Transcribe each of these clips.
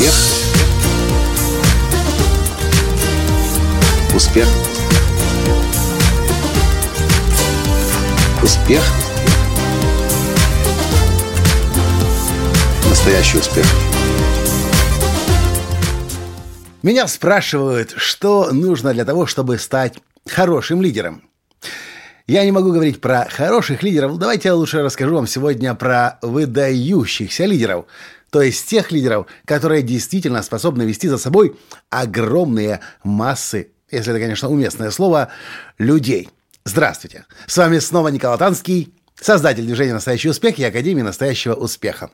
Успех. Успех. Успех. Настоящий успех. Меня спрашивают, что нужно для того, чтобы стать хорошим лидером. Я не могу говорить про хороших лидеров. Давайте я лучше расскажу вам сегодня про выдающихся лидеров. То есть тех лидеров, которые действительно способны вести за собой огромные массы, если это, конечно, уместное слово, людей. Здравствуйте. С вами снова Николай Танский, создатель движения «Настоящий успех» и Академии «Настоящего успеха».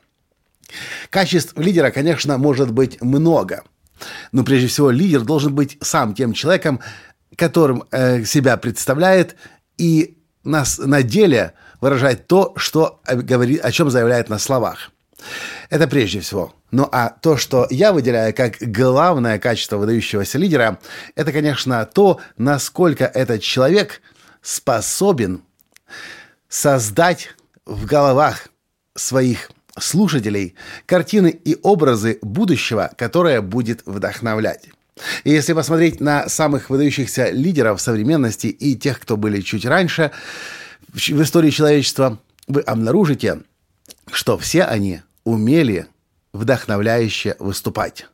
Качеств лидера, конечно, может быть много – но прежде всего лидер должен быть сам тем человеком, которым э, себя представляет и нас на деле выражает то, что говорит, о чем заявляет на словах. Это прежде всего. Ну а то, что я выделяю как главное качество выдающегося лидера, это, конечно, то, насколько этот человек способен создать в головах своих слушателей картины и образы будущего, которое будет вдохновлять. И если посмотреть на самых выдающихся лидеров современности и тех, кто были чуть раньше в истории человечества, вы обнаружите, что все они умели вдохновляюще выступать.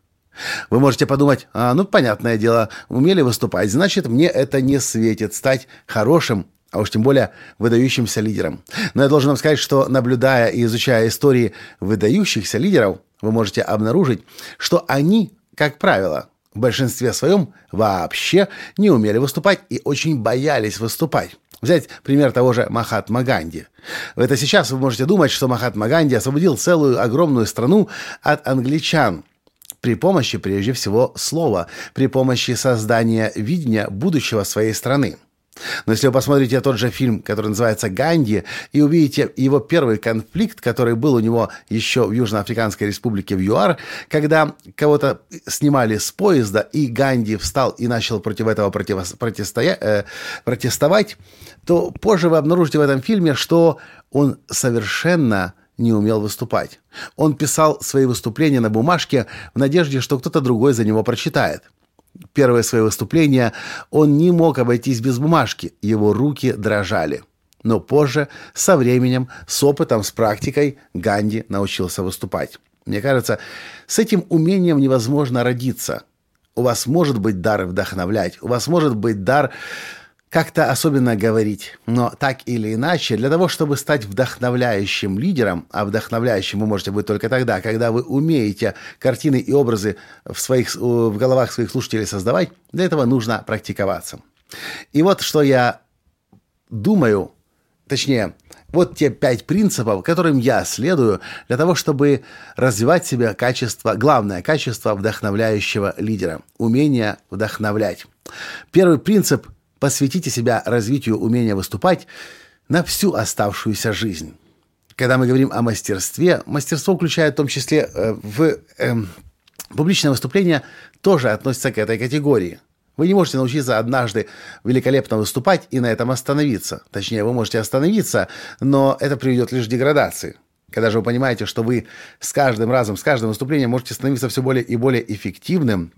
Вы можете подумать, а, ну, понятное дело, умели выступать, значит, мне это не светит стать хорошим а уж тем более выдающимся лидером. Но я должен вам сказать, что наблюдая и изучая истории выдающихся лидеров, вы можете обнаружить, что они, как правило, в большинстве своем вообще не умели выступать и очень боялись выступать. Взять пример того же Махатма Ганди. Это сейчас вы можете думать, что Махатма Ганди освободил целую огромную страну от англичан при помощи, прежде всего, слова, при помощи создания видения будущего своей страны. Но если вы посмотрите тот же фильм, который называется «Ганди», и увидите его первый конфликт, который был у него еще в Южноафриканской республике в ЮАР, когда кого-то снимали с поезда, и Ганди встал и начал против этого против, протистоя, э, протестовать, то позже вы обнаружите в этом фильме, что он совершенно не умел выступать. Он писал свои выступления на бумажке в надежде, что кто-то другой за него прочитает первое свое выступление он не мог обойтись без бумажки, его руки дрожали. Но позже, со временем, с опытом, с практикой, Ганди научился выступать. Мне кажется, с этим умением невозможно родиться. У вас может быть дар вдохновлять, у вас может быть дар как-то особенно говорить. Но так или иначе, для того, чтобы стать вдохновляющим лидером, а вдохновляющим вы можете быть только тогда, когда вы умеете картины и образы в, своих, в головах своих слушателей создавать, для этого нужно практиковаться. И вот что я думаю, точнее, вот те пять принципов, которым я следую для того, чтобы развивать себе качество, главное качество вдохновляющего лидера – умение вдохновлять. Первый принцип – посвятите себя развитию умения выступать на всю оставшуюся жизнь. Когда мы говорим о мастерстве, мастерство включает в том числе э, в э, публичное выступление, тоже относится к этой категории. Вы не можете научиться однажды великолепно выступать и на этом остановиться. Точнее, вы можете остановиться, но это приведет лишь к деградации. Когда же вы понимаете, что вы с каждым разом, с каждым выступлением можете становиться все более и более эффективным,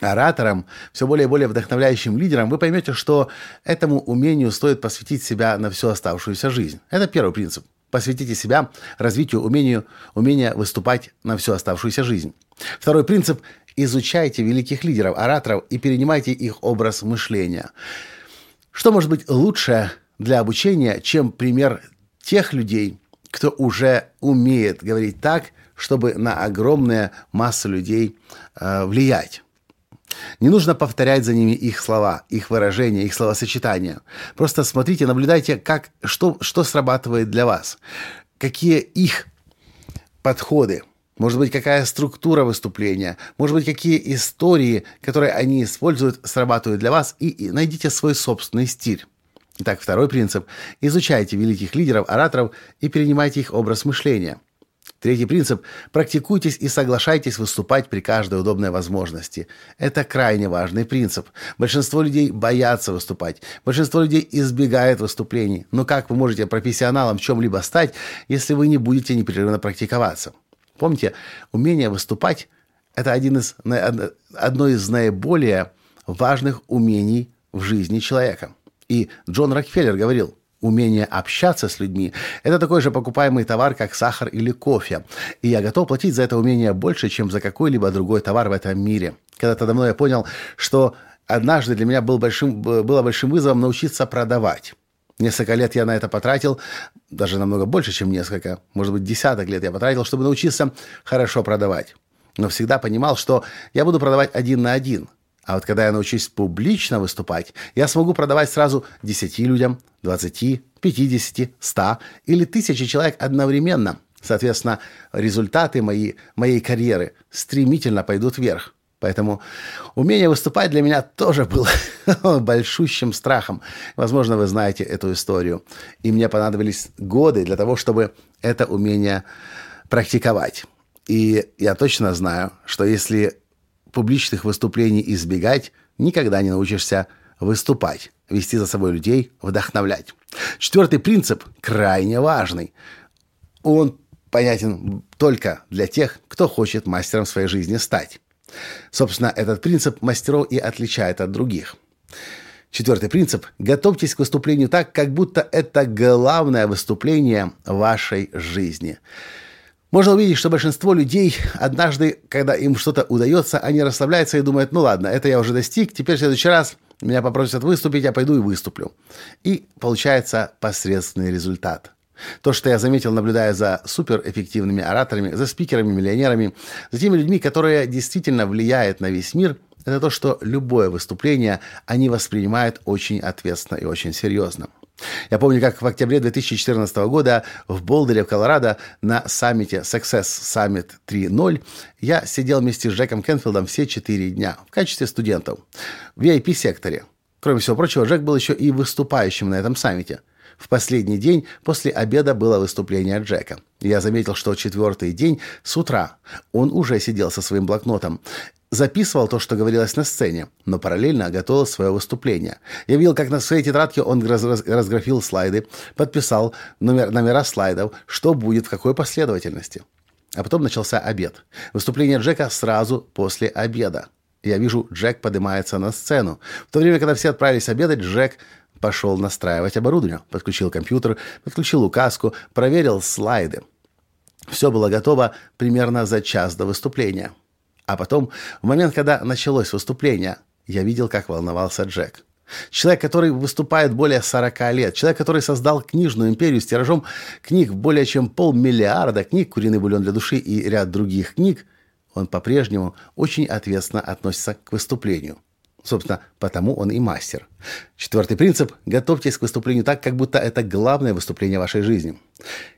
оратором, все более и более вдохновляющим лидером, вы поймете, что этому умению стоит посвятить себя на всю оставшуюся жизнь. Это первый принцип. Посвятите себя развитию умению, умения выступать на всю оставшуюся жизнь. Второй принцип – изучайте великих лидеров, ораторов и перенимайте их образ мышления. Что может быть лучше для обучения, чем пример тех людей, кто уже умеет говорить так, чтобы на огромные массы людей э, влиять? Не нужно повторять за ними их слова, их выражения, их словосочетания. Просто смотрите, наблюдайте, как, что, что срабатывает для вас. Какие их подходы. Может быть, какая структура выступления. Может быть, какие истории, которые они используют, срабатывают для вас. И, и найдите свой собственный стиль. Итак, второй принцип. Изучайте великих лидеров, ораторов и перенимайте их образ мышления – Третий принцип – практикуйтесь и соглашайтесь выступать при каждой удобной возможности. Это крайне важный принцип. Большинство людей боятся выступать. Большинство людей избегает выступлений. Но как вы можете профессионалом в чем-либо стать, если вы не будете непрерывно практиковаться? Помните, умение выступать это один из, одно из наиболее важных умений в жизни человека. И Джон Рокфеллер говорил, умение общаться с людьми – это такой же покупаемый товар, как сахар или кофе. И я готов платить за это умение больше, чем за какой-либо другой товар в этом мире. Когда-то давно я понял, что однажды для меня был большим, было большим вызовом научиться продавать. Несколько лет я на это потратил, даже намного больше, чем несколько, может быть, десяток лет я потратил, чтобы научиться хорошо продавать. Но всегда понимал, что я буду продавать один на один. А вот когда я научусь публично выступать, я смогу продавать сразу 10 людям, 20, 50, 100 или тысячи человек одновременно. Соответственно, результаты моей, моей карьеры стремительно пойдут вверх. Поэтому умение выступать для меня тоже было большущим страхом. Возможно, вы знаете эту историю. И мне понадобились годы для того, чтобы это умение практиковать. И я точно знаю, что если публичных выступлений избегать, никогда не научишься выступать, вести за собой людей, вдохновлять. Четвертый принцип крайне важный. Он понятен только для тех, кто хочет мастером своей жизни стать. Собственно, этот принцип мастеров и отличает от других. Четвертый принцип. Готовьтесь к выступлению так, как будто это главное выступление вашей жизни. Можно увидеть, что большинство людей однажды, когда им что-то удается, они расслабляются и думают, ну ладно, это я уже достиг, теперь в следующий раз меня попросят выступить, я пойду и выступлю. И получается посредственный результат. То, что я заметил, наблюдая за суперэффективными ораторами, за спикерами, миллионерами, за теми людьми, которые действительно влияют на весь мир, это то, что любое выступление они воспринимают очень ответственно и очень серьезно. Я помню, как в октябре 2014 года в Болдере, в Колорадо, на саммите Success Summit 3.0 я сидел вместе с Джеком Кенфилдом все четыре дня в качестве студентов в VIP-секторе. Кроме всего прочего, Джек был еще и выступающим на этом саммите – в последний день после обеда было выступление Джека. Я заметил, что четвертый день с утра он уже сидел со своим блокнотом записывал то, что говорилось на сцене, но параллельно готовил свое выступление. Я видел, как на своей тетрадке он раз раз разграфил слайды, подписал номер номера слайдов, что будет, в какой последовательности. А потом начался обед. Выступление Джека сразу после обеда. Я вижу, Джек поднимается на сцену. В то время, когда все отправились обедать, Джек Пошел настраивать оборудование, подключил компьютер, подключил указку, проверил слайды. Все было готово примерно за час до выступления. А потом, в момент, когда началось выступление, я видел, как волновался Джек. Человек, который выступает более 40 лет, человек, который создал книжную империю с тиражом книг более чем полмиллиарда книг «Куриный бульон для души» и ряд других книг, он по-прежнему очень ответственно относится к выступлению. Собственно, потому он и мастер. Четвертый принцип – готовьтесь к выступлению так, как будто это главное выступление вашей жизни.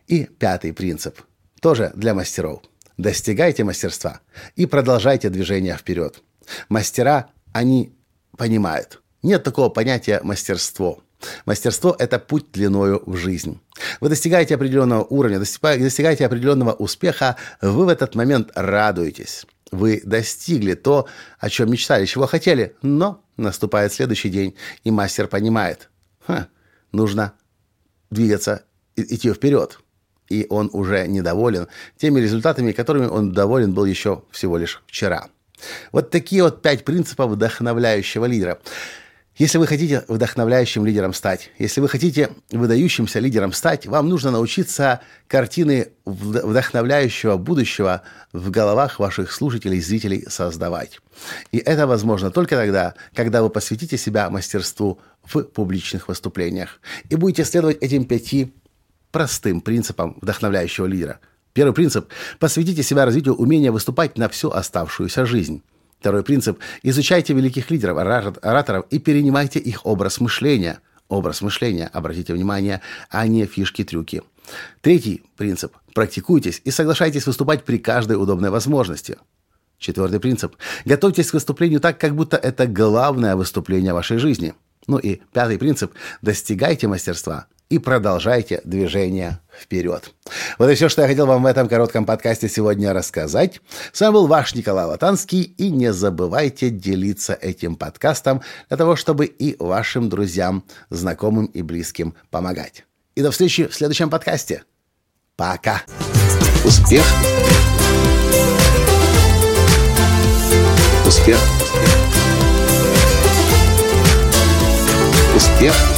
И пятый принцип – тоже для мастеров. Достигайте мастерства и продолжайте движение вперед. Мастера, они понимают. Нет такого понятия мастерство. Мастерство – это путь длиною в жизнь. Вы достигаете определенного уровня, достигаете определенного успеха, вы в этот момент радуетесь. Вы достигли то, о чем мечтали, чего хотели, но наступает следующий день, и мастер понимает, ха, нужно двигаться, идти вперед. И он уже недоволен теми результатами, которыми он доволен был еще всего лишь вчера. Вот такие вот пять принципов вдохновляющего лидера. Если вы хотите вдохновляющим лидером стать, если вы хотите выдающимся лидером стать, вам нужно научиться картины вдохновляющего будущего в головах ваших слушателей, зрителей создавать. И это возможно только тогда, когда вы посвятите себя мастерству в публичных выступлениях и будете следовать этим пяти простым принципам вдохновляющего лидера. Первый принцип – посвятите себя развитию умения выступать на всю оставшуюся жизнь. Второй принцип – изучайте великих лидеров, ораторов и перенимайте их образ мышления. Образ мышления, обратите внимание, а не фишки-трюки. Третий принцип – практикуйтесь и соглашайтесь выступать при каждой удобной возможности. Четвертый принцип – готовьтесь к выступлению так, как будто это главное выступление вашей жизни. Ну и пятый принцип – достигайте мастерства – и продолжайте движение вперед. Вот и все, что я хотел вам в этом коротком подкасте сегодня рассказать. С вами был ваш Николай Латанский, и не забывайте делиться этим подкастом для того, чтобы и вашим друзьям, знакомым и близким помогать. И до встречи в следующем подкасте. Пока. Успех! Успех. Успех.